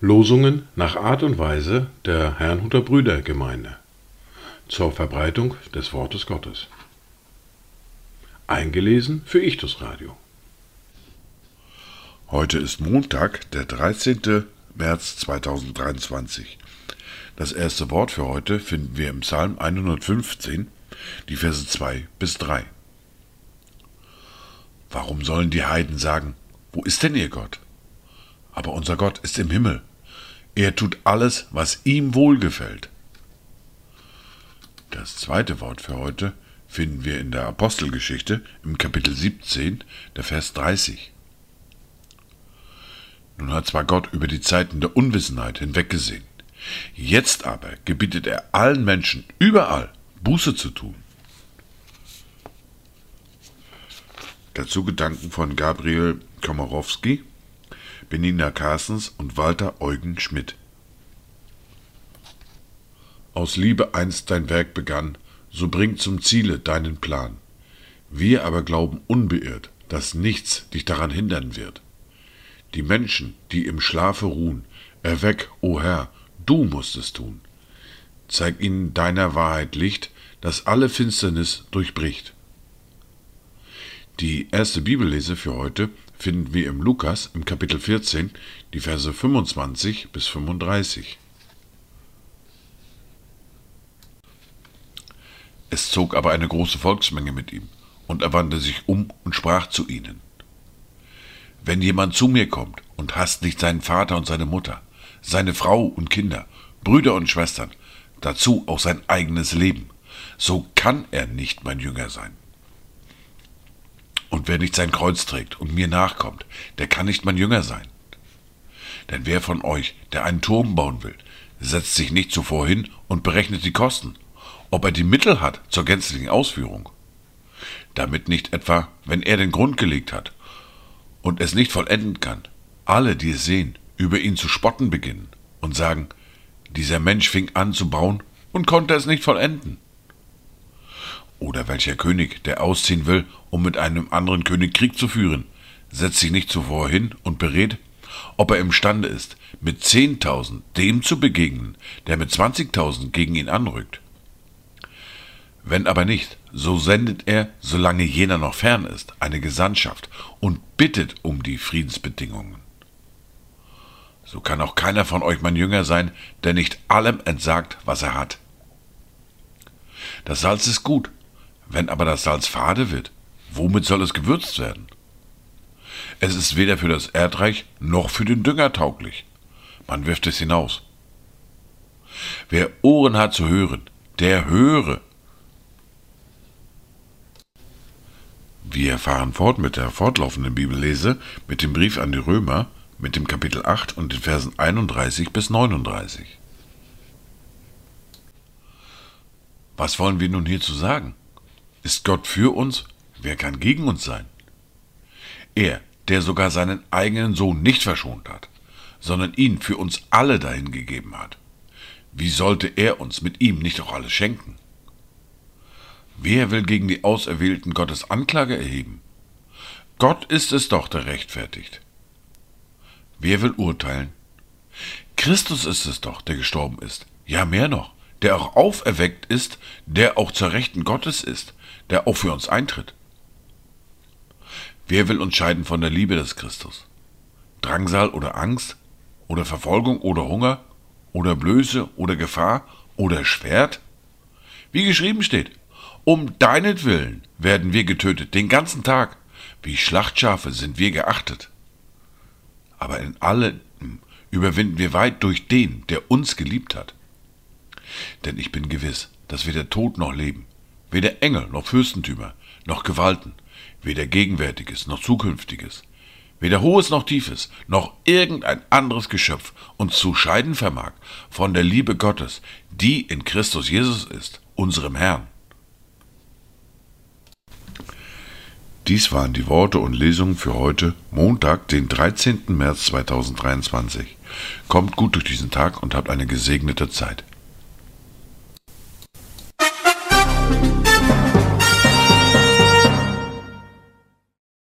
Losungen nach Art und Weise der Herrnhuter Brüdergemeinde zur Verbreitung des Wortes Gottes. Eingelesen für Ichtus Radio. Heute ist Montag, der 13. März 2023. Das erste Wort für heute finden wir im Psalm 115, die Verse 2 bis 3. Warum sollen die Heiden sagen, wo ist denn ihr Gott? Aber unser Gott ist im Himmel. Er tut alles, was ihm wohlgefällt. Das zweite Wort für heute finden wir in der Apostelgeschichte im Kapitel 17, der Vers 30. Nun hat zwar Gott über die Zeiten der Unwissenheit hinweggesehen, jetzt aber gebietet er allen Menschen überall Buße zu tun. Dazu Gedanken von Gabriel Komorowski, Benina Carstens und Walter Eugen Schmidt. Aus Liebe einst dein Werk begann, so bring zum Ziele deinen Plan. Wir aber glauben unbeirrt, dass nichts dich daran hindern wird. Die Menschen, die im Schlafe ruhen, erweck, o Herr, du musst es tun. Zeig ihnen deiner Wahrheit Licht, das alle Finsternis durchbricht. Die erste Bibellese für heute finden wir im Lukas im Kapitel 14, die Verse 25 bis 35. Es zog aber eine große Volksmenge mit ihm, und er wandte sich um und sprach zu ihnen. Wenn jemand zu mir kommt und hasst nicht seinen Vater und seine Mutter, seine Frau und Kinder, Brüder und Schwestern, dazu auch sein eigenes Leben, so kann er nicht mein Jünger sein. Und wer nicht sein Kreuz trägt und mir nachkommt, der kann nicht mein Jünger sein. Denn wer von euch, der einen Turm bauen will, setzt sich nicht zuvor hin und berechnet die Kosten, ob er die Mittel hat zur gänzlichen Ausführung. Damit nicht etwa, wenn er den Grund gelegt hat und es nicht vollenden kann, alle, die es sehen, über ihn zu spotten beginnen und sagen, dieser Mensch fing an zu bauen und konnte es nicht vollenden. Oder welcher König, der ausziehen will, um mit einem anderen König Krieg zu führen, setzt sich nicht zuvor hin und berät, ob er imstande ist, mit zehntausend dem zu begegnen, der mit zwanzigtausend gegen ihn anrückt. Wenn aber nicht, so sendet er, solange jener noch fern ist, eine Gesandtschaft und bittet um die Friedensbedingungen. So kann auch keiner von euch mein Jünger sein, der nicht allem entsagt, was er hat. Das Salz ist gut, wenn aber das Salz fade wird, womit soll es gewürzt werden? Es ist weder für das Erdreich noch für den Dünger tauglich. Man wirft es hinaus. Wer Ohren hat zu hören, der höre. Wir fahren fort mit der fortlaufenden Bibellese, mit dem Brief an die Römer, mit dem Kapitel 8 und den Versen 31 bis 39. Was wollen wir nun hierzu sagen? Ist Gott für uns? Wer kann gegen uns sein? Er, der sogar seinen eigenen Sohn nicht verschont hat, sondern ihn für uns alle dahin gegeben hat. Wie sollte er uns mit ihm nicht auch alles schenken? Wer will gegen die Auserwählten Gottes Anklage erheben? Gott ist es doch, der rechtfertigt. Wer will urteilen? Christus ist es doch, der gestorben ist. Ja, mehr noch, der auch auferweckt ist, der auch zur Rechten Gottes ist, der auch für uns eintritt. Wer will uns scheiden von der Liebe des Christus? Drangsal oder Angst? Oder Verfolgung oder Hunger? Oder Blöße oder Gefahr? Oder Schwert? Wie geschrieben steht, um deinetwillen werden wir getötet, den ganzen Tag. Wie Schlachtschafe sind wir geachtet. Aber in allem überwinden wir weit durch den, der uns geliebt hat. Denn ich bin gewiss, dass weder Tod noch Leben, weder Engel noch Fürstentümer, noch Gewalten, weder Gegenwärtiges noch Zukünftiges, weder Hohes noch Tiefes, noch irgendein anderes Geschöpf uns zu scheiden vermag von der Liebe Gottes, die in Christus Jesus ist, unserem Herrn. Dies waren die Worte und Lesungen für heute, Montag, den 13. März 2023. Kommt gut durch diesen Tag und habt eine gesegnete Zeit.